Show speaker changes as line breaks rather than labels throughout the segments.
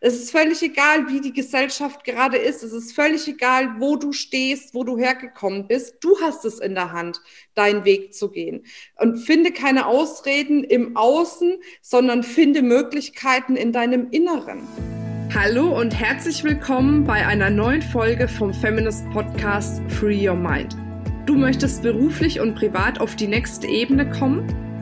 Es ist völlig egal, wie die Gesellschaft gerade ist. Es ist völlig egal, wo du stehst, wo du hergekommen bist. Du hast es in der Hand, deinen Weg zu gehen. Und finde keine Ausreden im Außen, sondern finde Möglichkeiten in deinem Inneren. Hallo und herzlich willkommen bei einer neuen Folge vom Feminist Podcast Free Your Mind. Du möchtest beruflich und privat auf die nächste Ebene kommen?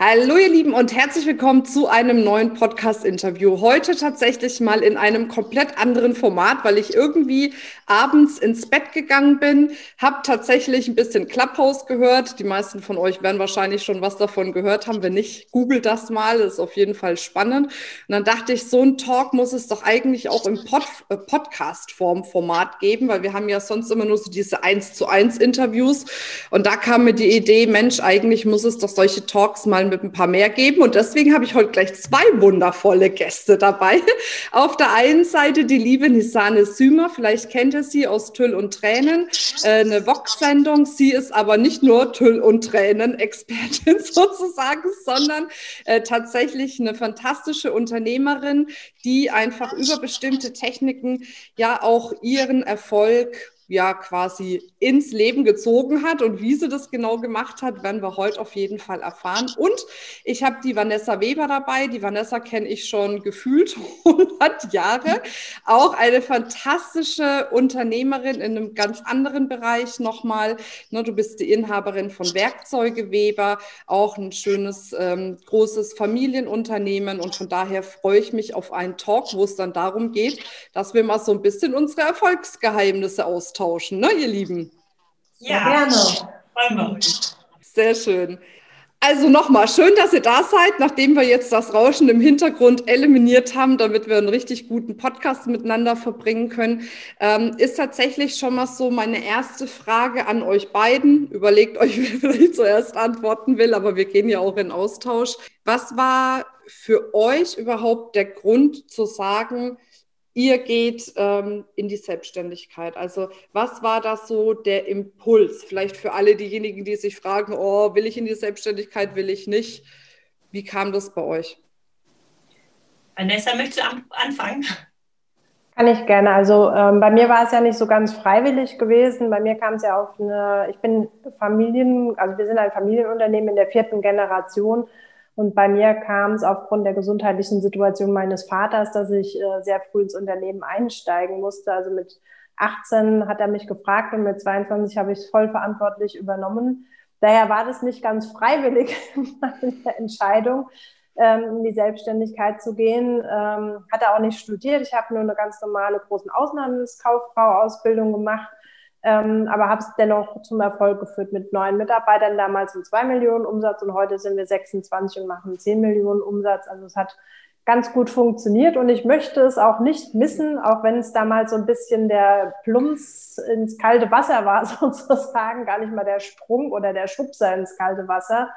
Hallo ihr Lieben und herzlich willkommen zu einem neuen Podcast-Interview. Heute tatsächlich mal in einem komplett anderen Format, weil ich irgendwie abends ins Bett gegangen bin, habe tatsächlich ein bisschen Clubhouse gehört. Die meisten von euch werden wahrscheinlich schon was davon gehört haben. Wenn nicht, googelt das mal, das ist auf jeden Fall spannend. Und dann dachte ich, so ein Talk muss es doch eigentlich auch im Pod äh, Podcast-Form-Format geben, weil wir haben ja sonst immer nur so diese 1 zu 1 Interviews. Und da kam mir die Idee, Mensch, eigentlich muss es doch solche Talks mal mit ein paar mehr geben. Und deswegen habe ich heute gleich zwei wundervolle Gäste dabei. Auf der einen Seite die liebe Nisane Sümer. Vielleicht kennt ihr sie aus Tüll und Tränen. Äh, eine Vox-Sendung. Sie ist aber nicht nur Tüll und Tränen-Expertin sozusagen, sondern äh, tatsächlich eine fantastische Unternehmerin, die einfach über bestimmte Techniken ja auch ihren Erfolg ja quasi ins Leben gezogen hat. Und wie sie das genau gemacht hat, werden wir heute auf jeden Fall erfahren. Und ich habe die Vanessa Weber dabei. Die Vanessa kenne ich schon gefühlt 100 Jahre. Auch eine fantastische Unternehmerin in einem ganz anderen Bereich nochmal. Ne, du bist die Inhaberin von Werkzeuge Weber, auch ein schönes, ähm, großes Familienunternehmen. Und von daher freue ich mich auf einen Talk, wo es dann darum geht, dass wir mal so ein bisschen unsere Erfolgsgeheimnisse austauschen austauschen, ne, ihr Lieben?
Ja, gerne.
Sehr schön. Also nochmal, schön, dass ihr da seid, nachdem wir jetzt das Rauschen im Hintergrund eliminiert haben, damit wir einen richtig guten Podcast miteinander verbringen können. Ähm, ist tatsächlich schon mal so meine erste Frage an euch beiden. Überlegt euch, wer vielleicht zuerst antworten will, aber wir gehen ja auch in Austausch. Was war für euch überhaupt der Grund zu sagen, ihr geht ähm, in die Selbstständigkeit. Also was war das so der Impuls? Vielleicht für alle diejenigen, die sich fragen, oh, will ich in die Selbstständigkeit, will ich nicht? Wie kam das bei euch?
Vanessa, möchtest du anfangen?
Kann ich gerne. Also ähm, bei mir war es ja nicht so ganz freiwillig gewesen. Bei mir kam es ja auf eine, ich bin Familien, also wir sind ein Familienunternehmen in der vierten Generation und bei mir kam es aufgrund der gesundheitlichen Situation meines Vaters, dass ich äh, sehr früh ins Unternehmen einsteigen musste. Also mit 18 hat er mich gefragt und mit 22 habe ich es voll verantwortlich übernommen. Daher war das nicht ganz freiwillig, meine Entscheidung, ähm, in die Selbstständigkeit zu gehen. Ähm, hatte auch nicht studiert. Ich habe nur eine ganz normale großen Außenhandelskauffrau-Ausbildung gemacht ähm, aber habe es dennoch zum Erfolg geführt mit neun Mitarbeitern, damals in zwei Millionen Umsatz und heute sind wir 26 und machen zehn Millionen Umsatz. Also es hat ganz gut funktioniert und ich möchte es auch nicht missen, auch wenn es damals so ein bisschen der Plumps ins kalte Wasser war, sozusagen, gar nicht mal der Sprung oder der Schubser ins kalte Wasser.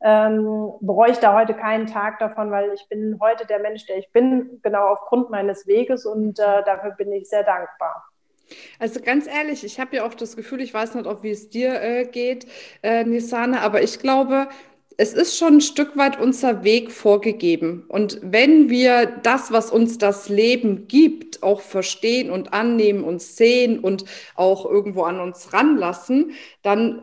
Ähm, bereue ich da heute keinen Tag davon, weil ich bin heute der Mensch, der ich bin, genau aufgrund meines Weges und äh, dafür bin ich sehr dankbar.
Also ganz ehrlich, ich habe ja auch das Gefühl, ich weiß nicht, ob wie es dir äh, geht, äh, Nisane, aber ich glaube, es ist schon ein Stück weit unser Weg vorgegeben. Und wenn wir das, was uns das Leben gibt, auch verstehen und annehmen und sehen und auch irgendwo an uns ranlassen, dann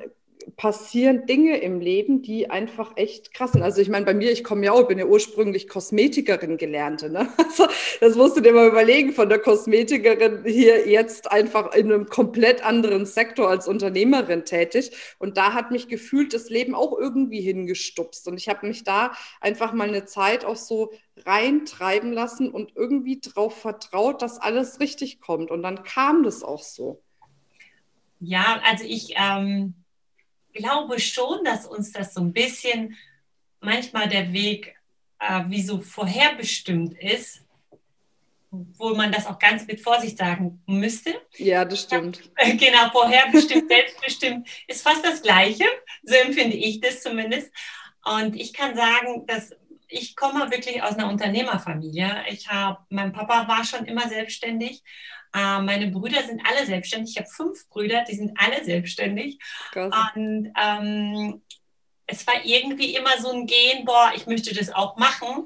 passieren Dinge im Leben, die einfach echt krass sind. Also ich meine, bei mir, ich komme ja auch, bin ja ursprünglich Kosmetikerin gelernte. Ne? Also das musst du dir mal überlegen, von der Kosmetikerin hier jetzt einfach in einem komplett anderen Sektor als Unternehmerin tätig. Und da hat mich gefühlt das Leben auch irgendwie hingestupst. Und ich habe mich da einfach mal eine Zeit auch so reintreiben lassen und irgendwie darauf vertraut, dass alles richtig kommt. Und dann kam das auch so.
Ja, also ich... Ähm glaube schon, dass uns das so ein bisschen manchmal der Weg äh, wie so vorherbestimmt ist, wo man das auch ganz mit Vorsicht sagen müsste.
Ja, das stimmt.
Genau, vorherbestimmt, selbstbestimmt ist fast das Gleiche. So empfinde ich das zumindest. Und ich kann sagen, dass ich komme wirklich aus einer Unternehmerfamilie. Ich habe, mein Papa war schon immer selbstständig Äh, meine Brüder sind alle selbstständig. Ich habe fünf Brüder, die sind alle selbstständig. Krass. Und ähm, es war irgendwie immer so ein Gehen, boah, ich möchte das auch machen.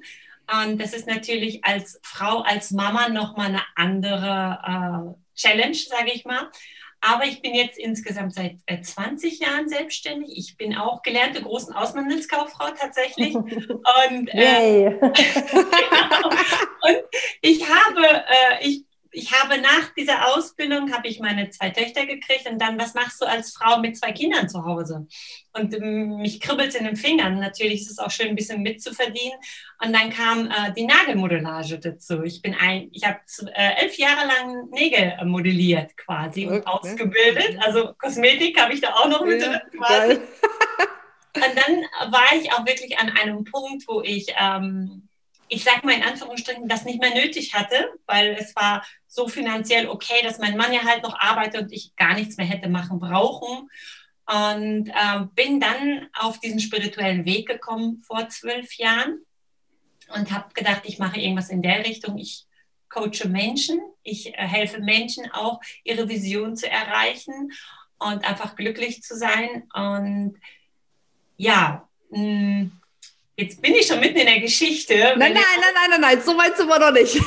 Und das ist natürlich als Frau, als Mama nochmal eine andere äh, Challenge, sage ich mal. Aber ich bin jetzt insgesamt seit 20 äh, Jahren selbstständig. Ich bin auch gelernte großen Außenhandelskauffrau tatsächlich. Und, äh, genau. und ich habe, äh, ich ich habe nach dieser Ausbildung habe ich meine zwei Töchter gekriegt und dann, was machst du als Frau mit zwei Kindern zu Hause? Und ähm, mich kribbelt es in den Fingern. Natürlich ist es auch schön, ein bisschen mitzuverdienen. Und dann kam äh, die Nagelmodellage dazu. Ich bin ein, ich habe äh, elf Jahre lang Nägel modelliert quasi okay. und ausgebildet. Also Kosmetik habe ich da auch noch mit ja, quasi. und dann war ich auch wirklich an einem Punkt, wo ich ähm, ich sage mal in Anführungsstrichen, das nicht mehr nötig hatte, weil es war so finanziell okay, dass mein Mann ja halt noch arbeitet und ich gar nichts mehr hätte machen brauchen. Und äh, bin dann auf diesen spirituellen Weg gekommen vor zwölf Jahren und habe gedacht, ich mache irgendwas in der Richtung. Ich coache Menschen, ich äh, helfe Menschen auch, ihre Vision zu erreichen und einfach glücklich zu sein. Und ja, mh, mm, Jetzt bin ich schon mitten in der Geschichte.
Nein, nein, nein, nein, nein, nein, so weit sind wir noch nicht. Genau.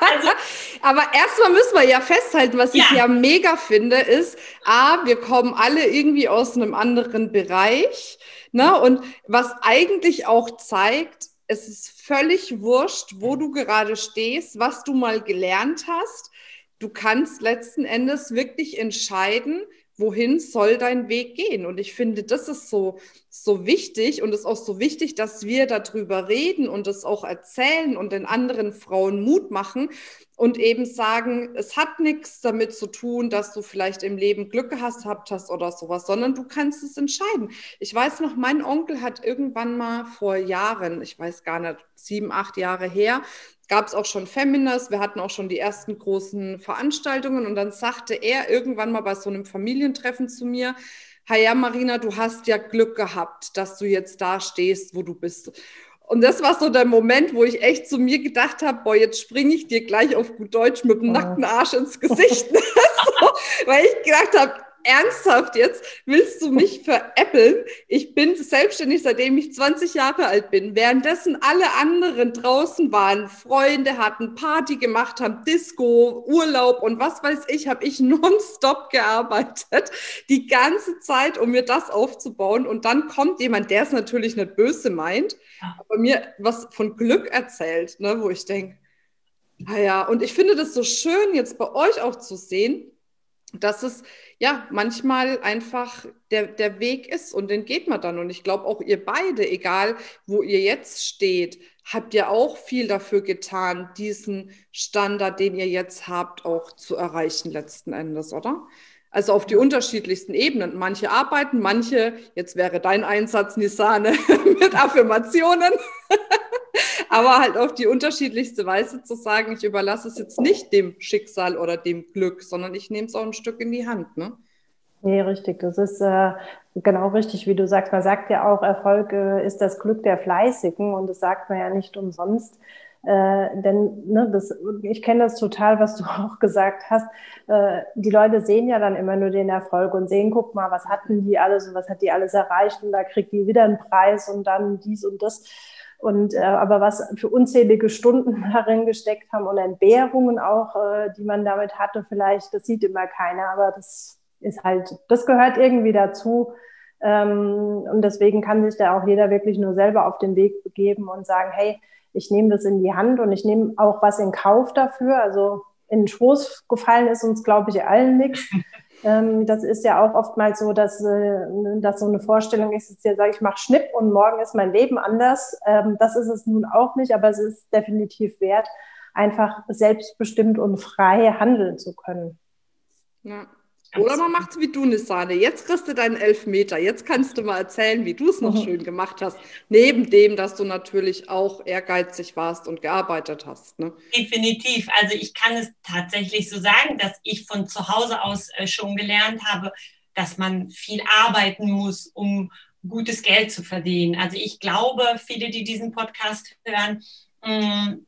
Also, Aber erstmal müssen wir ja festhalten, was ich ja mega finde, ist, A, wir kommen alle irgendwie aus einem anderen Bereich. Ne? Und was eigentlich auch zeigt, es ist völlig wurscht, wo du gerade stehst, was du mal gelernt hast. Du kannst letzten Endes wirklich entscheiden, wohin soll dein Weg gehen? Und ich finde, das ist so, so wichtig und es ist auch so wichtig, dass wir darüber reden und das auch erzählen und den anderen Frauen Mut machen und eben sagen, es hat nichts damit zu tun, dass du vielleicht im Leben Glück gehabt hast oder sowas, sondern du kannst es entscheiden. Ich weiß noch, mein Onkel hat irgendwann mal vor Jahren, ich weiß gar nicht, sieben, acht Jahre her, gab es auch schon Feminist, wir hatten auch schon die ersten großen Veranstaltungen und dann sagte er irgendwann mal bei so einem Familientreffen zu mir, ja, Marina, du hast ja Glück gehabt, dass du jetzt da stehst, wo du bist. Und das war so der Moment, wo ich echt zu mir gedacht habe, boah, jetzt springe ich dir gleich auf gut Deutsch mit dem oh. nackten Arsch ins Gesicht. so, weil ich gedacht habe, ernsthaft jetzt, willst du mich veräppeln? Ich bin selbstständig, seitdem ich 20 Jahre alt bin. Währenddessen alle anderen draußen waren, Freunde hatten, Party gemacht haben, Disco, Urlaub und was weiß ich, habe ich nonstop gearbeitet, die ganze Zeit, um mir das aufzubauen. Und dann kommt jemand, der es natürlich nicht böse meint, aber mir was von Glück erzählt, ne, wo ich denke, naja, und ich finde das so schön, jetzt bei euch auch zu sehen, dass es ja manchmal einfach der, der Weg ist und den geht man dann. Und ich glaube auch ihr beide, egal wo ihr jetzt steht, habt ihr auch viel dafür getan, diesen Standard, den ihr jetzt habt, auch zu erreichen letzten Endes, oder? Also auf die unterschiedlichsten Ebenen. Manche arbeiten, manche, jetzt wäre dein Einsatz, Nisane, mit Affirmationen. aber halt auf die unterschiedlichste Weise zu sagen, ich überlasse es jetzt nicht dem Schicksal oder dem Glück, sondern ich nehme es auch ein Stück in die Hand. Ne?
Nee, richtig. Das ist äh, genau richtig, wie du sagst. Man sagt ja auch, Erfolg äh, ist das Glück der Fleißigen und das sagt man ja nicht umsonst. Äh, denn ne, das, ich kenne das total, was du auch gesagt hast. Äh, die Leute sehen ja dann immer nur den Erfolg und sehen, guck mal, was hatten die alles und was hat die alles erreicht und da kriegt die wieder einen Preis und dann dies und das. Und äh, aber was für unzählige Stunden darin gesteckt haben und Entbehrungen auch, äh, die man damit hatte, vielleicht, das sieht immer keiner, aber das ist halt, das gehört irgendwie dazu. Ähm, und deswegen kann sich da auch jeder wirklich nur selber auf den Weg begeben und sagen, hey, ich nehme das in die Hand und ich nehme auch was in Kauf dafür. Also in den Schoß gefallen ist uns, glaube ich, allen nichts. Ähm, das ist ja auch oftmals so, dass, äh, dass so eine Vorstellung ist, dass ich sage, ich mache Schnipp und morgen ist mein Leben anders. Ähm, das ist es nun auch nicht, aber es ist definitiv wert, einfach selbstbestimmt und frei handeln zu können.
Ja. Oder man macht es wie du, Nissane. Jetzt kriegst du deinen Elfmeter. Jetzt kannst du mal erzählen, wie du es noch mhm. schön gemacht hast. Neben dem, dass du natürlich auch ehrgeizig warst und gearbeitet hast. Ne?
Definitiv. Also ich kann es tatsächlich so sagen, dass ich von zu Hause aus äh, schon gelernt habe, dass man viel arbeiten muss, um gutes Geld zu verdienen. Also ich glaube, viele, die diesen Podcast hören, mm,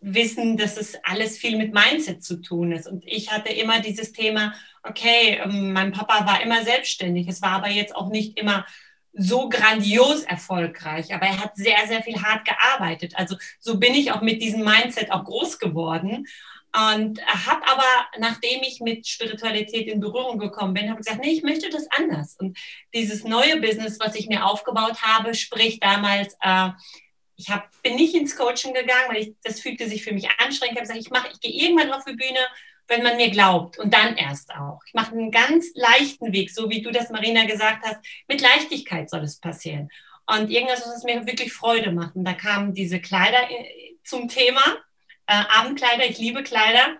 wissen, dass es alles viel mit Mindset zu tun ist. Und ich hatte immer dieses Thema, okay, ähm, mein Papa war immer selbstständig. Es war aber jetzt auch nicht immer so grandios erfolgreich, aber er hat sehr, sehr viel hart gearbeitet. Also so bin ich auch mit diesem Mindset auch groß geworden. Und habe aber, nachdem ich mit Spiritualität in Berührung gekommen bin, habe gesagt, nee, ich möchte das anders. Und dieses neue Business, was ich mir aufgebaut habe, sprich damals, äh, ich hab, bin nicht ins Coaching gegangen, weil ich, das fühlte sich für mich anstrengend. Ich habe gesagt, ich mache, ich gehe irgendwann auf die Bühne, wenn man mir glaubt und dann erst auch. Ich mache einen ganz leichten Weg, so wie du das, Marina, gesagt hast. Mit Leichtigkeit soll es passieren. Und irgendwas, was mir wirklich Freude macht. Und da kamen diese Kleider äh, zum Thema, äh, Abendkleider, ich liebe Kleider.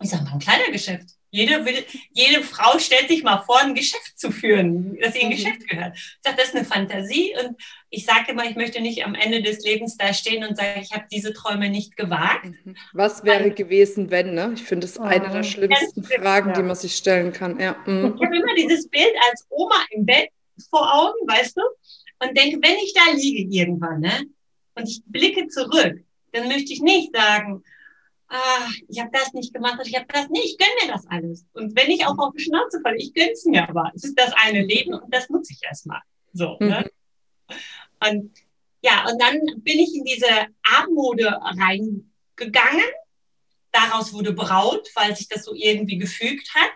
Ich sage mal, ein Kleidergeschäft. Jede, will, jede Frau stellt sich mal vor, ein Geschäft zu führen, dass ihr ein mhm. Geschäft gehört. Ich sage, das ist eine Fantasie und ich sage immer, ich möchte nicht am Ende des Lebens da stehen und sagen, ich habe diese Träume nicht gewagt.
Mhm. Was wäre und, gewesen, wenn? Ne? Ich finde das oh, eine der schlimmsten Fragen, ja. die man sich stellen kann. Ja.
Mhm. Ich habe immer dieses Bild als Oma im Bett vor Augen, weißt du, und denke, wenn ich da liege irgendwann, ne, und ich blicke zurück, dann möchte ich nicht sagen, ah, ich habe das nicht gemacht und ich habe das nicht, ich gönne mir das alles. Und wenn ich auch auf die Schnauze falle, ich gönne es mir aber. Es ist das eine Leben und das nutze ich erstmal. So, mhm. ne? Und ja, und dann bin ich in diese Abendmode reingegangen. Daraus wurde Braut, weil sich das so irgendwie gefügt hat.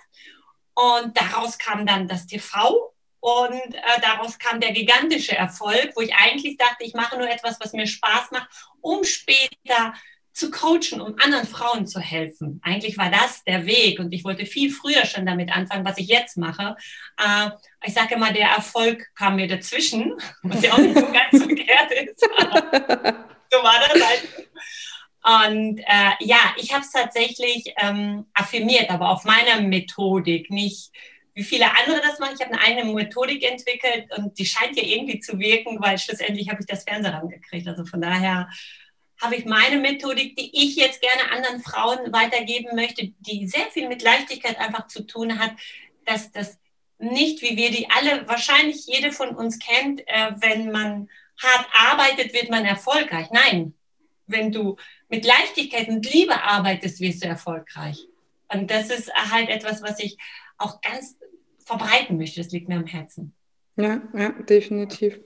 Und daraus kam dann das TV und äh, daraus kam der gigantische Erfolg, wo ich eigentlich dachte, ich mache nur etwas, was mir Spaß macht, um später zu coachen, um anderen Frauen zu helfen. Eigentlich war das der Weg und ich wollte viel früher schon damit anfangen, was ich jetzt mache. Äh, ich sage immer, der Erfolg kam mir dazwischen, was ja auch nicht so ganz verkehrt ist. so war das halt. Und äh, ja, ich habe es tatsächlich ähm, affirmiert, aber auf meiner Methodik, nicht wie viele andere das machen. Ich habe eine eigene Methodik entwickelt und die scheint ja irgendwie zu wirken, weil schlussendlich habe ich das Fernsehraum gekriegt. Also von daher habe ich meine Methodik, die ich jetzt gerne anderen Frauen weitergeben möchte, die sehr viel mit Leichtigkeit einfach zu tun hat, dass das nicht, wie wir die alle, wahrscheinlich jede von uns kennt, äh, wenn man hart arbeitet, wird man erfolgreich. Nein, wenn du mit Leichtigkeit und Liebe arbeitest, wirst du erfolgreich. Und das ist halt etwas, was ich auch ganz verbreiten möchte. Das liegt mir am Herzen.
Ja, ja, definitiv.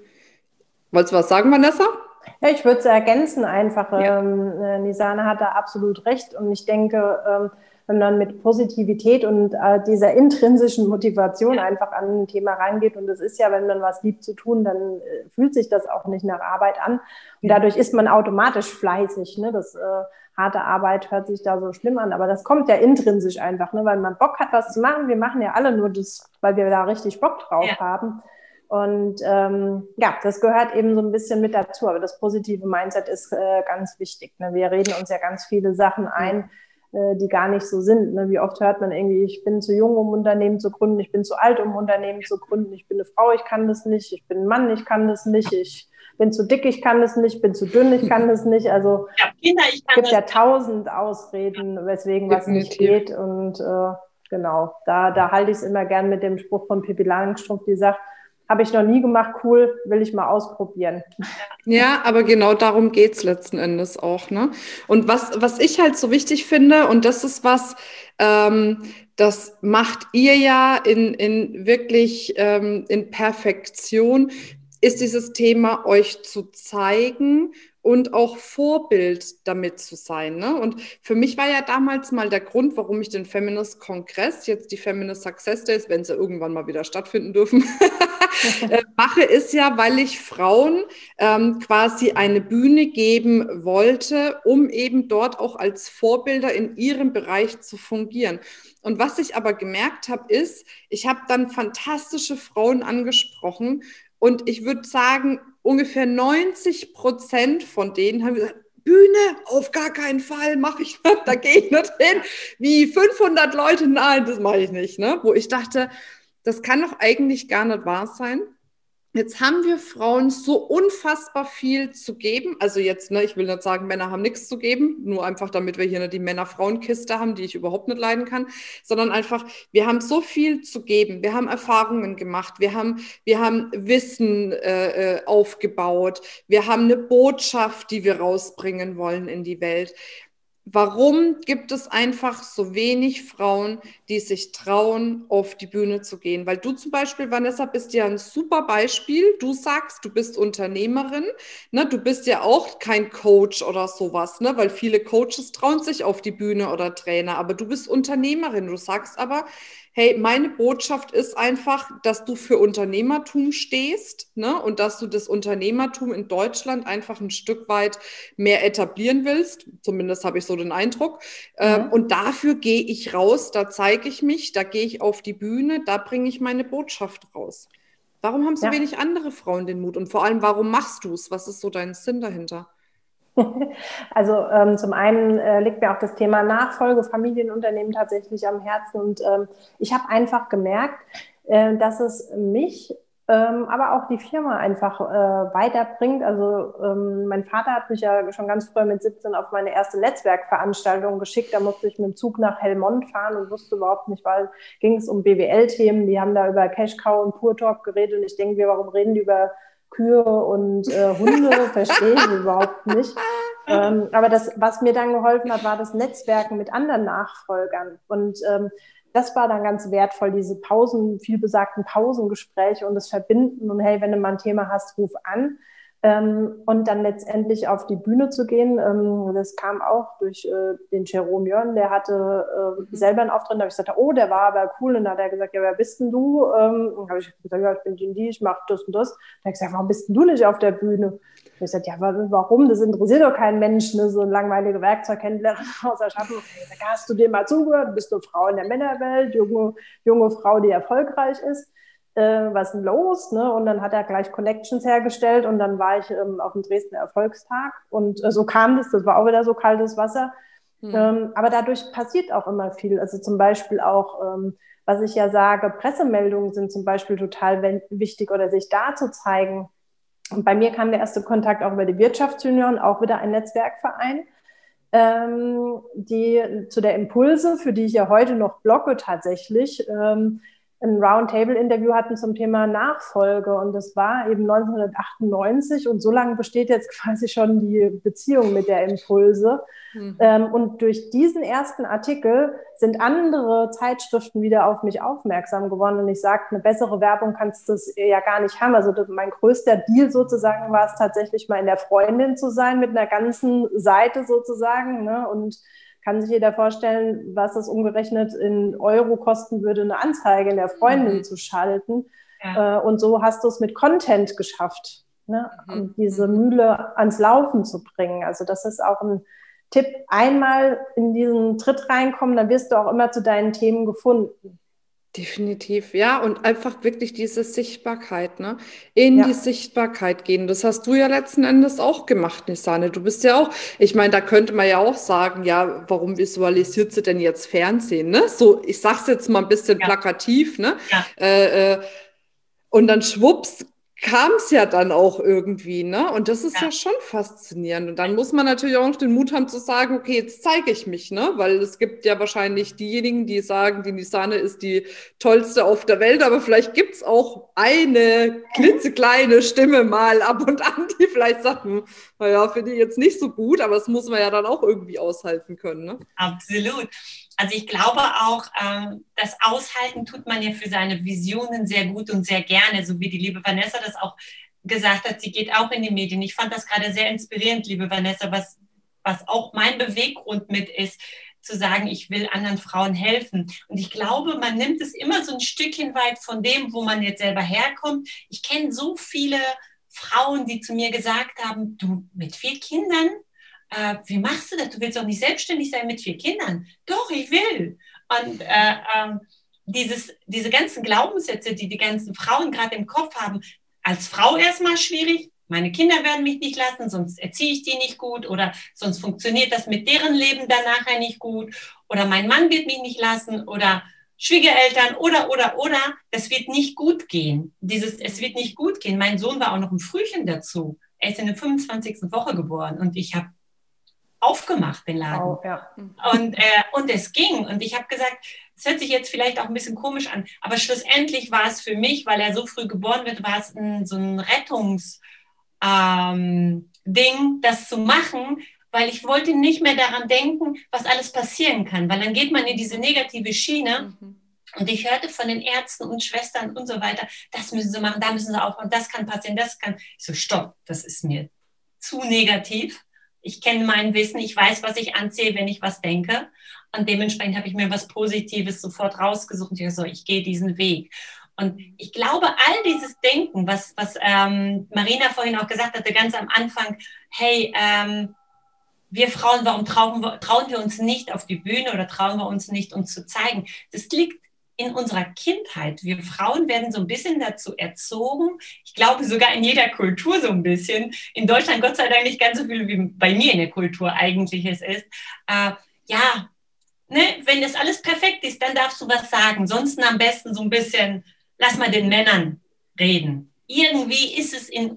Wolltest du was sagen, Vanessa?
Ja, ich würde es ergänzen einfach. Ja. Ähm, äh, Nisana hat da absolut recht und ich denke, ähm, wenn man mit Positivität und äh, dieser intrinsischen Motivation ja. einfach an ein Thema reingeht und das ist ja, wenn man was liebt zu tun, dann äh, fühlt sich das auch nicht nach Arbeit an und dadurch ist man automatisch fleißig. Ne? Das äh, harte Arbeit hört sich da so schlimm an, aber das kommt ja intrinsisch einfach, ne? weil man Bock hat, was zu machen. Wir machen ja alle nur das, weil wir da richtig Bock drauf ja. haben. Und ähm, ja, das gehört eben so ein bisschen mit dazu. Aber das positive Mindset ist äh, ganz wichtig. Ne? Wir reden uns ja ganz viele Sachen ein, äh, die gar nicht so sind. Ne? Wie oft hört man irgendwie, ich bin zu jung, um Unternehmen zu gründen, ich bin zu alt, um Unternehmen zu gründen, ich bin eine Frau, ich kann das nicht, ich bin ein Mann, ich kann das nicht, ich bin zu dick, ich kann das nicht, bin zu dünn, ich kann das nicht. Also ja, Kinder, ich kann gibt ja tausend Ausreden, weswegen was nicht geht. Und äh, genau, da, da halte ich es immer gern mit dem Spruch von Pippi Langstrumpf, die sagt, habe ich noch nie gemacht, cool, will ich mal ausprobieren.
Ja, aber genau darum geht es letzten Endes auch. Ne? Und was, was ich halt so wichtig finde, und das ist was, ähm, das macht ihr ja in, in wirklich ähm, in Perfektion, ist dieses Thema euch zu zeigen und auch Vorbild damit zu sein. Ne? Und für mich war ja damals mal der Grund, warum ich den Feminist Kongress, jetzt die Feminist Success Days, wenn sie irgendwann mal wieder stattfinden dürfen, äh, mache, ist ja, weil ich Frauen ähm, quasi eine Bühne geben wollte, um eben dort auch als Vorbilder in ihrem Bereich zu fungieren. Und was ich aber gemerkt habe, ist, ich habe dann fantastische Frauen angesprochen und ich würde sagen, ungefähr 90 Prozent von denen haben gesagt, Bühne, auf gar keinen Fall, mache ich nicht, da gehe ich nicht hin. Wie 500 Leute, nein, das mache ich nicht. Ne? Wo ich dachte, das kann doch eigentlich gar nicht wahr sein. Jetzt haben wir Frauen so unfassbar viel zu geben. Also jetzt, ne, ich will nicht sagen, Männer haben nichts zu geben, nur einfach damit wir hier ne, die Männer-Frauen-Kiste haben, die ich überhaupt nicht leiden kann, sondern einfach, wir haben so viel zu geben. Wir haben Erfahrungen gemacht, wir haben, wir haben Wissen äh, äh aufgebaut, wir haben eine Botschaft, die wir rausbringen wollen in die Welt. Warum gibt es einfach so wenig Frauen, die sich trauen, auf die Bühne zu gehen? Weil du zum Beispiel, Vanessa, bist ja ein super Beispiel. Du sagst, du bist Unternehmerin. Ne? Du bist ja auch kein Coach oder sowas, ne? weil viele Coaches trauen sich auf die Bühne oder Trainer. Aber du bist Unternehmerin. Du sagst aber, hey, meine Botschaft ist einfach, dass du für Unternehmertum stehst ne? und dass du das Unternehmertum in Deutschland einfach ein Stück weit mehr etablieren willst. Zumindest habe ich so den Eindruck. Ähm, mhm. und dafür gehe ich raus, da zeige ich mich, da gehe ich auf die Bühne, da bringe ich meine Botschaft raus. Warum haben so ja. wenig andere Frauen den Mut? Und vor allem, warum machst du es? Was ist so dein Sinn dahinter?
Also ähm, zum einen äh, liegt mir auch das Thema Nachfolge, Familienunternehmen tatsächlich am Herzen. Und ähm, ich habe einfach gemerkt, äh, dass es mich, ähm, aber auch die Firma einfach äh, weiterbringt. Also ähm, mein Vater hat mich ja schon ganz früh mit 17 auf meine erste Netzwerkveranstaltung geschickt. Da musste ich mit dem Zug nach Helmond fahren und wusste überhaupt nicht, weil ging es um BWL-Themen. Die haben da über Cash Cow und Pure Talk geredet und ich denke warum reden die über Kühe und äh, Hunde verstehe ich überhaupt nicht. Ähm, aber das, was mir dann geholfen hat, war das Netzwerken mit anderen Nachfolgern. Und ähm, das war dann ganz wertvoll, diese Pausen, vielbesagten Pausengespräche und das Verbinden. Und hey, wenn du mal ein Thema hast, ruf an. Ähm, und dann letztendlich auf die Bühne zu gehen, ähm, das kam auch durch äh, den Jerome Jörn, der hatte äh, mhm. selber einen Auftritt, da habe ich gesagt, oh, der war aber cool, und dann hat er gesagt, ja, wer bist denn du? Ähm, dann habe ich gesagt, ja, ich bin die, die ich mache das und das. Dann habe ich gesagt, warum bist denn du nicht auf der Bühne? Ich habe gesagt, ja, warum? Das interessiert doch keinen Menschen, ne? so eine langweilige Werkzeughändlerin aus. Ich gesagt, hast du dir mal zugehört? Bist du Frau in der Männerwelt, junge, junge Frau, die erfolgreich ist? Äh, was denn los? Ne? Und dann hat er gleich Connections hergestellt und dann war ich ähm, auf dem Dresdner Erfolgstag und äh, so kam das, das war auch wieder so kaltes Wasser. Mhm. Ähm, aber dadurch passiert auch immer viel. Also zum Beispiel auch, ähm, was ich ja sage, Pressemeldungen sind zum Beispiel total wichtig oder sich da zu zeigen. Und bei mir kam der erste Kontakt auch über die Wirtschaftsunion, auch wieder ein Netzwerkverein. Ähm, die zu der Impulse, für die ich ja heute noch blocke tatsächlich, ähm, ein Roundtable-Interview hatten zum Thema Nachfolge und das war eben 1998 und so lange besteht jetzt quasi schon die Beziehung mit der Impulse. Mhm. Ähm, und durch diesen ersten Artikel sind andere Zeitschriften wieder auf mich aufmerksam geworden und ich sagte, eine bessere Werbung kannst du ja gar nicht haben. Also mein größter Deal sozusagen war es tatsächlich mal in der Freundin zu sein mit einer ganzen Seite sozusagen ne? und kann sich jeder vorstellen, was es umgerechnet in Euro kosten würde, eine Anzeige in der Freundin mhm. zu schalten. Ja. Äh, und so hast du es mit Content geschafft, ne? Mhm. um diese mhm. Mühle ans Laufen zu bringen. Also das ist auch ein Tipp. Einmal in diesen Tritt reinkommen, dann wirst du auch immer zu deinen Themen gefunden.
Definitiv, ja, und einfach wirklich diese Sichtbarkeit, ne? In ja. die Sichtbarkeit gehen. Das hast du ja letzten Endes auch gemacht, Nisane. Du bist ja auch, ich meine, da könnte man ja auch sagen, ja, warum visualisiert sie denn jetzt Fernsehen, ne? So, ich sag's jetzt mal ein bisschen ja. plakativ, ne? Ja. Äh, äh, und dann schwupps kam es ja dann auch irgendwie, ne? Und das ist ja. ja. schon faszinierend. Und dann muss man natürlich auch noch den Mut haben zu sagen, okay, jetzt zeige ich mich, ne? Weil es gibt ja wahrscheinlich diejenigen, die sagen, die Nisane ist die tollste auf der Welt, aber vielleicht gibt es auch eine klitzekleine Stimme mal ab und an, die vielleicht sagt, hm, naja, finde ich jetzt nicht so gut, aber das muss man ja dann auch irgendwie aushalten können, ne?
Absolut. Also ich glaube auch, ähm, das Aushalten tut man ja für seine Visionen sehr gut und sehr gerne, so wie die liebe Vanessa das auch gesagt hat. Sie geht auch in die Medien. Ich fand das gerade sehr inspirierend, liebe Vanessa, was, was auch mein Beweggrund mit ist, zu sagen, ich will anderen Frauen helfen. Und ich glaube, man nimmt es immer so ein Stückchen weit von dem, wo man jetzt selber herkommt. Ich kenne so viele Frauen, die zu mir gesagt haben, du mit vier Kindern, äh, wie machst du das? Du willst doch nicht selbstständig sein mit vier Kindern. Doch, ich will. Und äh, äh, dieses, diese ganzen Glaubenssätze, die die ganzen Frauen gerade im Kopf haben, als Frau erstmal schwierig. Meine Kinder werden mich nicht lassen, sonst erziehe ich die nicht gut oder sonst funktioniert das mit deren Leben dann nachher nicht gut oder mein Mann wird mich nicht lassen oder Schwiegereltern oder, oder, oder, das wird nicht gut gehen. Dieses, es wird nicht gut gehen. Mein Sohn war auch noch ein Frühchen dazu. Er ist in der 25. Woche geboren und ich habe aufgemacht, den Laden. Oh, ja. und, äh, und es ging. Und ich habe gesagt, es hört sich jetzt vielleicht auch ein bisschen komisch an, aber schlussendlich war es für mich, weil er so früh geboren wird, war es ein, so ein Rettungs- ähm, Ding, das zu machen, weil ich wollte nicht mehr daran denken, was alles passieren kann, weil dann geht man in diese negative Schiene. Mhm. Und ich hörte von den Ärzten und Schwestern und so weiter, das müssen sie machen, da müssen sie aufhören, das kann passieren, das kann. Ich so, stopp, das ist mir zu negativ. Ich kenne mein Wissen, ich weiß, was ich anziehe, wenn ich was denke. Und dementsprechend habe ich mir was Positives sofort rausgesucht ich so, ich gehe diesen Weg. Und ich glaube, all dieses Denken, was, was ähm, Marina vorhin auch gesagt hatte, ganz am Anfang, hey, ähm, wir Frauen, warum trauen wir, trauen wir uns nicht auf die Bühne oder trauen wir uns nicht, uns zu zeigen? Das liegt in unserer Kindheit. Wir Frauen werden so ein bisschen dazu erzogen. Ich glaube sogar in jeder Kultur so ein bisschen. In Deutschland Gott sei Dank nicht ganz so viel wie bei mir in der Kultur eigentlich es ist. Äh, ja, ne, wenn das alles perfekt ist, dann darfst du was sagen. Sonst am besten so ein bisschen, lass mal den Männern reden. Irgendwie ist es in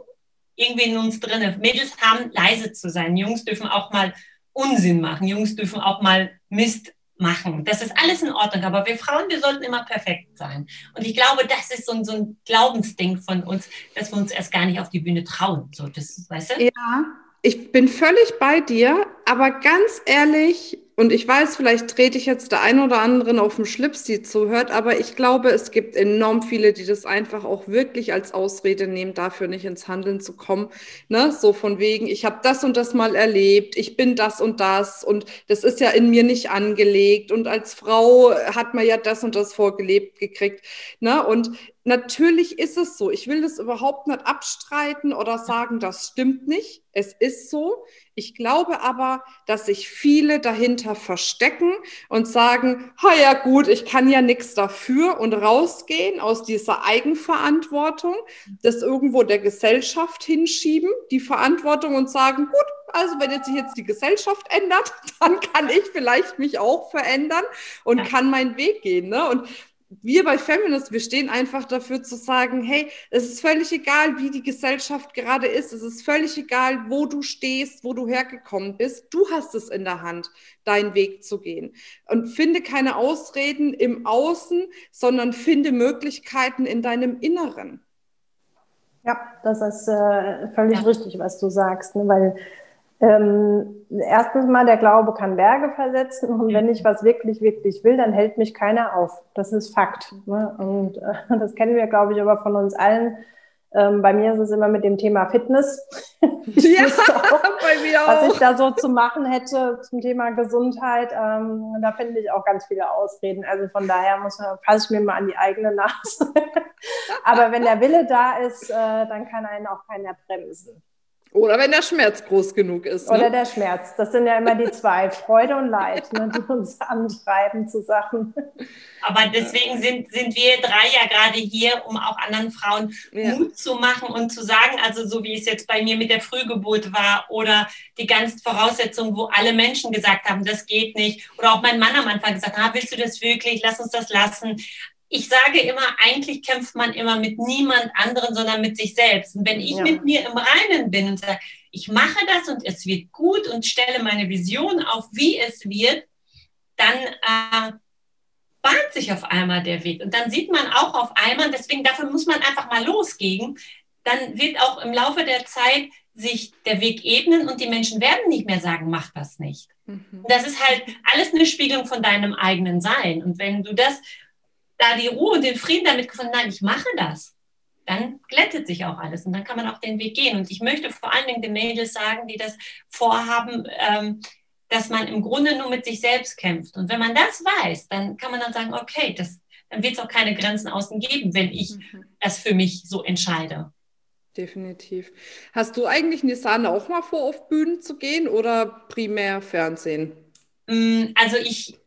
irgendwie in uns drin. Mädels haben leise zu sein. Jungs dürfen auch mal Unsinn machen. Jungs dürfen auch mal Mist machen. Das ist alles in Ordnung. Aber wir Frauen, wir sollten immer perfekt sein. Und ich glaube, das ist so ein, so ein Glaubensding von uns, dass wir uns erst gar nicht auf die Bühne trauen. So, das, weißt du?
Ja, ich bin völlig bei dir, aber ganz ehrlich, und ich weiß, vielleicht trete ich jetzt der ein oder anderen auf den Schlips, die zuhört, aber ich glaube, es gibt enorm viele, die das einfach auch wirklich als Ausrede nehmen, dafür nicht ins Handeln zu kommen. Ne? So von wegen, ich habe das und das mal erlebt, ich bin das und das und das ist ja in mir nicht angelegt und als Frau hat man ja das und das vorgelebt gekriegt. Ne? Und natürlich ist es so. Ich will das überhaupt nicht abstreiten oder sagen, das stimmt nicht. Es ist so. Ich glaube aber, dass sich viele dahinter verstecken und sagen, ha ja gut, ich kann ja nichts dafür und rausgehen aus dieser Eigenverantwortung, das irgendwo der Gesellschaft hinschieben, die Verantwortung und sagen, gut, also wenn jetzt sich jetzt die Gesellschaft ändert, dann kann ich vielleicht mich auch verändern und kann meinen Weg gehen. Ne? Und wir bei Feminist, wir stehen einfach dafür zu sagen, hey, es ist völlig egal, wie die Gesellschaft gerade ist. Es ist völlig egal, wo du stehst, wo du hergekommen bist. Du hast es in der Hand, deinen Weg zu gehen. Und finde keine Ausreden im Außen, sondern finde Möglichkeiten in deinem Inneren.
Ja, das ist äh, völlig ja. richtig, was du sagst, ne? weil ähm, erstens mal, der Glaube kann Berge versetzen und wenn ich was wirklich, wirklich will, dann hält mich keiner auf. Das ist Fakt. Ne? Und äh, das kennen wir, glaube ich, aber von uns allen. Ähm, bei mir ist es immer mit dem Thema Fitness. ich ja, auch, bei mir auch. Was ich da so zu machen hätte zum Thema Gesundheit, ähm, da finde ich auch ganz viele Ausreden. Also von daher muss man, fasse ich mir mal an die eigene Nase. aber wenn der Wille da ist, äh, dann kann einen auch keiner bremsen.
Oder wenn der Schmerz groß genug ist.
Ne? Oder der Schmerz. Das sind ja immer die zwei, Freude und Leid, ne, die uns antreiben zu Sachen.
Aber deswegen sind, sind wir drei ja gerade hier, um auch anderen Frauen ja. Mut zu machen und zu sagen, also so wie es jetzt bei mir mit der Frühgeburt war oder die ganzen Voraussetzungen, wo alle Menschen gesagt haben, das geht nicht. Oder auch mein Mann am Anfang gesagt, ah, willst du das wirklich? Lass uns das lassen ich sage immer, eigentlich kämpft man immer mit niemand anderen, sondern mit sich selbst. Und wenn ich ja. mit mir im Reinen bin und sage, ich mache das und es wird gut und stelle meine Vision auf, wie es wird, dann äh, bahnt sich auf einmal der Weg. Und dann sieht man auch auf einmal, deswegen dafür muss man einfach mal losgehen, dann wird auch im Laufe der Zeit sich der Weg ebnen und die Menschen werden nicht mehr sagen, mach das nicht. Mhm. Das ist halt alles eine Spiegelung von deinem eigenen Sein. Und wenn du das da die Ruhe und den Frieden damit gefunden, nein, ich mache das, dann glättet sich auch alles und dann kann man auch den Weg gehen. Und ich möchte vor allen Dingen den Mädels sagen, die das vorhaben, ähm, dass man im Grunde nur mit sich selbst kämpft. Und wenn man das weiß, dann kann man dann sagen, okay, das, dann wird es auch keine Grenzen außen geben, wenn ich mhm. das für mich so entscheide.
Definitiv. Hast du eigentlich, Nisane, auch mal vor, auf Bühnen zu gehen oder primär Fernsehen?
Mm, also ich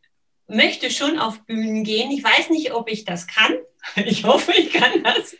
möchte schon auf Bühnen gehen. Ich weiß nicht, ob ich das kann. Ich hoffe, ich kann das.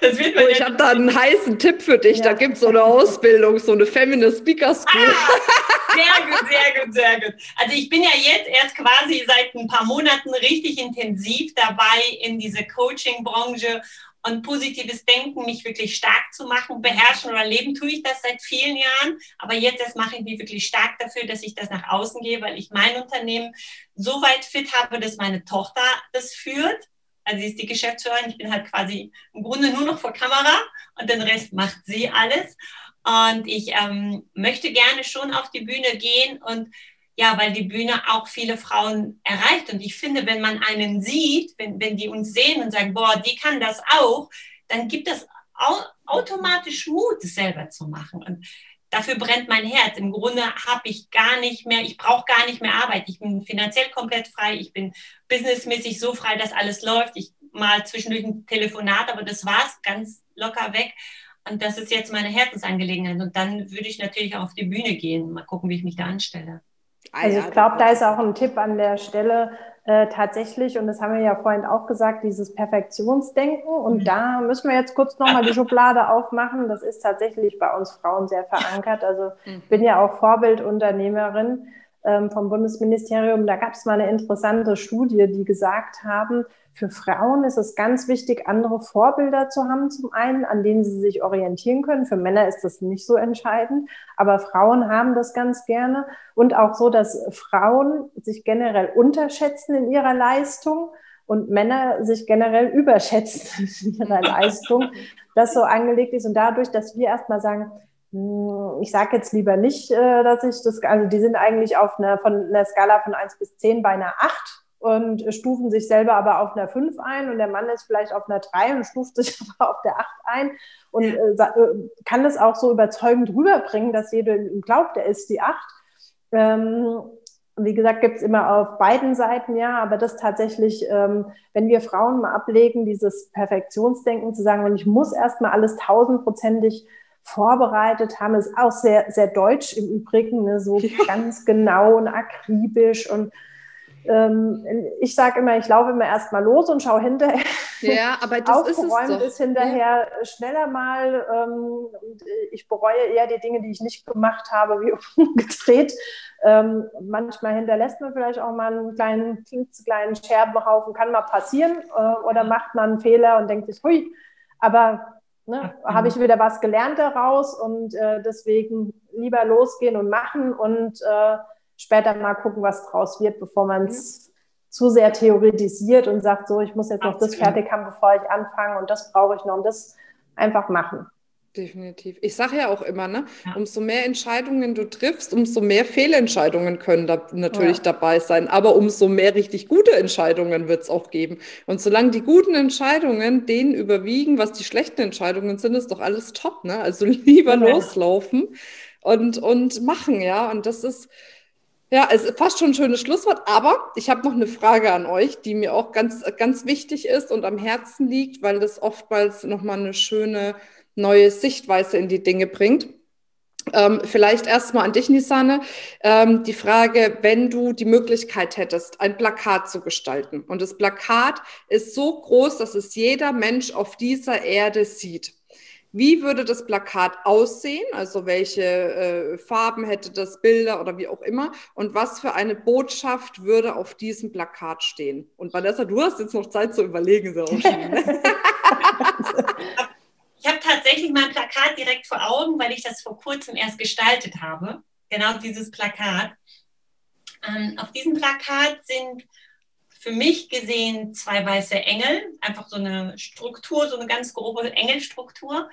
Das wird oh, ich habe da einen heißen Tipp für dich. Ja. Da gibt es so eine Ausbildung, so eine Feminist Speaker School. Ah,
sehr gut, sehr gut, sehr gut. Also ich bin ja jetzt erst quasi seit ein paar Monaten richtig intensiv dabei in diese Coaching-Branche und positives Denken, mich wirklich stark zu machen, beherrschen oder leben, tue ich das seit vielen Jahren. Aber jetzt erst mache ich mich wirklich stark dafür, dass ich das nach außen gehe, weil ich mein Unternehmen so weit fit habe, dass meine Tochter das führt also sie ist die Geschäftsführerin, ich bin halt quasi im Grunde nur noch vor Kamera und den Rest macht sie alles. Und ich ähm, möchte gerne schon auf die Bühne gehen und ja, weil die Bühne auch viele Frauen erreicht. Und ich finde, wenn man einen sieht, wenn, wenn die uns sehen und sagen, boah, die kann das auch, dann gibt das automatisch Mut, es selber zu machen. Und dafür brennt mein Herz. Im Grunde habe ich gar nicht mehr, ich brauche gar nicht mehr Arbeit. Ich bin finanziell komplett frei, ich bin businessmäßig so frei, dass alles läuft. Ich mal zwischendurch ein Telefonat, aber das war es ganz locker weg. Und das ist jetzt meine Herzensangelegenheit. Und dann würde ich natürlich auch auf die Bühne gehen, mal gucken, wie ich mich da anstelle.
Also ich glaube, da ist auch ein Tipp an der Stelle, äh, tatsächlich, und das haben wir ja vorhin auch gesagt, dieses Perfektionsdenken. Und mhm. da müssen wir jetzt kurz nochmal die Schublade aufmachen. Das ist tatsächlich bei uns Frauen sehr verankert. Also ich mhm. bin ja auch Vorbildunternehmerin vom Bundesministerium. Da gab es mal eine interessante Studie, die gesagt haben, für Frauen ist es ganz wichtig, andere Vorbilder zu haben, zum einen, an denen sie sich orientieren können. Für Männer ist das nicht so entscheidend, aber Frauen haben das ganz gerne. Und auch so, dass Frauen sich generell unterschätzen in ihrer Leistung und Männer sich generell überschätzen in ihrer Leistung, das so angelegt ist. Und dadurch, dass wir erstmal sagen, ich sage jetzt lieber nicht, äh, dass ich das, also die sind eigentlich auf einer, von einer Skala von 1 bis 10 bei einer 8 und stufen sich selber aber auf einer 5 ein und der Mann ist vielleicht auf einer 3 und stuft sich aber auf der 8 ein und äh, äh, kann das auch so überzeugend rüberbringen, dass jeder glaubt, er ist die 8. Ähm, wie gesagt, gibt es immer auf beiden Seiten ja, aber das tatsächlich, ähm, wenn wir Frauen mal ablegen, dieses Perfektionsdenken zu sagen, und ich muss erstmal alles tausendprozentig vorbereitet haben, ist auch sehr, sehr deutsch im Übrigen, ne, so ja. ganz genau und akribisch und ähm, ich sage immer, ich laufe immer erst mal los und schaue hinterher.
Ja, aber das
Aufgeräumt ist, es ist hinterher ja. schneller mal. Ähm, ich bereue eher die Dinge, die ich nicht gemacht habe, wie umgedreht. Ähm, manchmal hinterlässt man vielleicht auch mal einen kleinen, kleinen Scherbenhaufen, kann mal passieren. Äh, oder macht man einen Fehler und denkt sich, hui, aber ne, habe ich wieder was gelernt daraus und äh, deswegen lieber losgehen und machen und äh, später mal gucken, was draus wird, bevor man es mhm. zu sehr theoretisiert und sagt, so, ich muss jetzt noch Absolut. das fertig haben, bevor ich anfange und das brauche ich noch und das einfach machen.
Definitiv. Ich sage ja auch immer, ne, ja. umso mehr Entscheidungen du triffst, umso mehr Fehlentscheidungen können da natürlich ja. dabei sein. Aber umso mehr richtig gute Entscheidungen wird es auch geben. Und solange die guten Entscheidungen denen überwiegen, was die schlechten Entscheidungen sind, ist doch alles top. Ne? Also lieber ja. loslaufen und, und machen, ja. Und das ist, ja, es ist fast schon ein schönes Schlusswort, aber ich habe noch eine Frage an euch, die mir auch ganz, ganz wichtig ist und am Herzen liegt, weil das oftmals nochmal eine schöne neue Sichtweise in die Dinge bringt. Ähm, vielleicht erstmal an dich, Nisane. Ähm, die Frage, wenn du die Möglichkeit hättest, ein Plakat zu gestalten und das Plakat ist so groß, dass es jeder Mensch auf dieser Erde sieht. Wie würde das Plakat aussehen? Also welche äh, Farben hätte das, Bilder oder wie auch immer? Und was für eine Botschaft würde auf diesem Plakat stehen? Und Vanessa, du hast jetzt noch Zeit zu überlegen. So ich habe
tatsächlich mein Plakat direkt vor Augen, weil ich das vor kurzem erst gestaltet habe. Genau dieses Plakat. Ähm, auf diesem Plakat sind für mich gesehen zwei weiße Engel, einfach so eine Struktur, so eine ganz grobe Engelstruktur.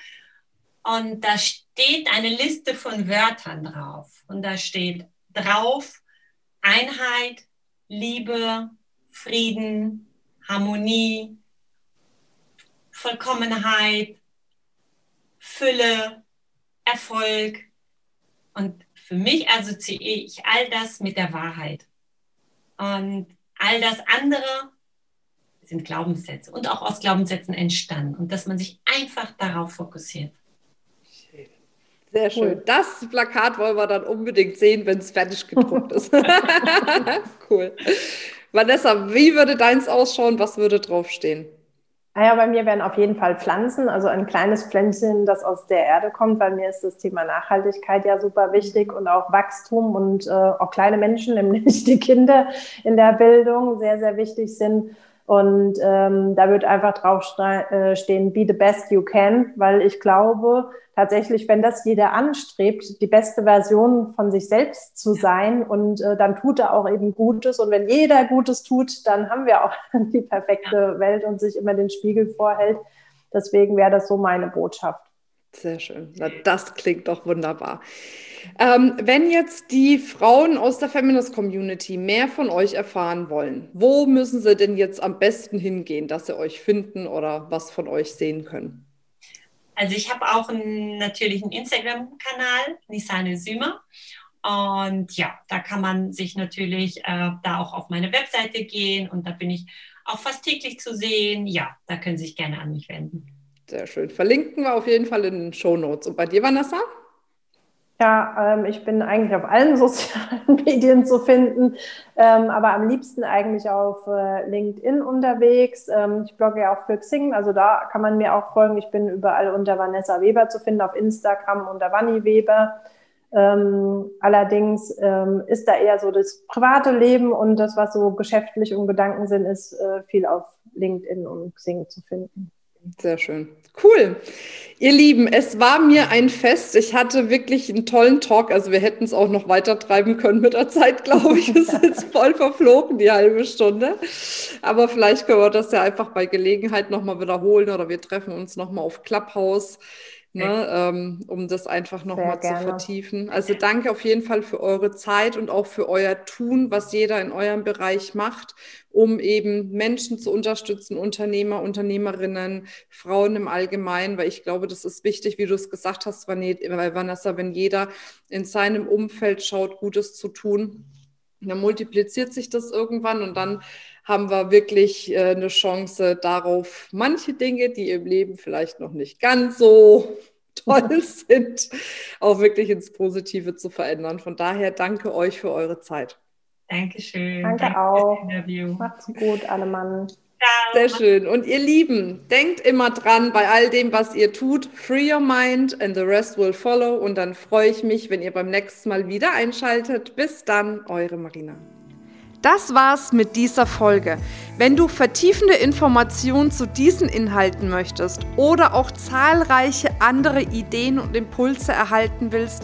Und da steht eine Liste von Wörtern drauf. Und da steht drauf Einheit, Liebe, Frieden, Harmonie, Vollkommenheit, Fülle, Erfolg. Und für mich assoziiere ich all das mit der Wahrheit. Und All das andere sind Glaubenssätze und auch aus Glaubenssätzen entstanden und dass man sich einfach darauf fokussiert.
Sehr schön. Cool. Das Plakat wollen wir dann unbedingt sehen, wenn es fertig gedruckt ist. cool. Vanessa, wie würde deins ausschauen? Was würde draufstehen?
Ah bei mir wären auf jeden Fall Pflanzen, also ein kleines Pflänzchen, das aus der Erde kommt. Bei mir ist das Thema Nachhaltigkeit ja super wichtig und auch Wachstum und äh, auch kleine Menschen, nämlich die Kinder in der Bildung, sehr, sehr wichtig sind. Und ähm, da wird einfach drauf äh, stehen, be the best you can, weil ich glaube, tatsächlich, wenn das jeder anstrebt, die beste Version von sich selbst zu sein und äh, dann tut er auch eben Gutes. Und wenn jeder Gutes tut, dann haben wir auch die perfekte Welt und sich immer den Spiegel vorhält. Deswegen wäre das so meine Botschaft.
Sehr schön. Na, das klingt doch wunderbar. Ähm, wenn jetzt die Frauen aus der Feminist Community mehr von euch erfahren wollen, wo müssen sie denn jetzt am besten hingehen, dass sie euch finden oder was von euch sehen können?
Also ich habe auch einen, natürlich einen Instagram-Kanal, Nisane Sümer. Und ja, da kann man sich natürlich äh, da auch auf meine Webseite gehen und da bin ich auch fast täglich zu sehen. Ja, da können Sie sich gerne an mich wenden.
Sehr schön. Verlinken wir auf jeden Fall in den Show Notes. Und bei dir, Vanessa?
Ja, ähm, ich bin eigentlich auf allen sozialen Medien zu finden, ähm, aber am liebsten eigentlich auf äh, LinkedIn unterwegs. Ähm, ich blogge ja auch für Xing, also da kann man mir auch folgen. Ich bin überall unter Vanessa Weber zu finden, auf Instagram unter Vanni Weber. Ähm, allerdings ähm, ist da eher so das private Leben und das, was so geschäftlich und Gedanken sind, ist äh, viel auf LinkedIn und Xing zu finden.
Sehr schön. Cool. Ihr Lieben, es war mir ein Fest. Ich hatte wirklich einen tollen Talk. Also wir hätten es auch noch weiter treiben können mit der Zeit, glaube ich. Es ist jetzt voll verflogen, die halbe Stunde. Aber vielleicht können wir das ja einfach bei Gelegenheit nochmal wiederholen oder wir treffen uns nochmal auf Clubhouse ne, ähm, um das einfach nochmal zu vertiefen. Also danke auf jeden Fall für eure Zeit und auch für euer Tun, was jeder in eurem Bereich macht, um eben Menschen zu unterstützen, Unternehmer, Unternehmerinnen, Frauen im Allgemeinen, weil ich glaube, das ist wichtig, wie du es gesagt hast, Vanessa, wenn jeder in seinem Umfeld schaut, Gutes zu tun, dann multipliziert sich das irgendwann und dann haben wir wirklich äh, eine Chance darauf, manche Dinge, die im Leben vielleicht noch nicht ganz so toll sind, auch wirklich ins Positive zu verändern. Von daher danke euch für eure Zeit.
Dankeschön.
Danke, danke auch. Macht's gut, alle Mann.
Sehr schön. Und ihr Lieben, denkt immer dran bei all dem, was ihr tut. Free your mind and the rest will follow. Und dann freue ich mich, wenn ihr beim nächsten Mal wieder einschaltet. Bis dann, eure Marina. Das war's mit dieser Folge. Wenn du vertiefende Informationen zu diesen Inhalten möchtest oder auch zahlreiche andere Ideen und Impulse erhalten willst,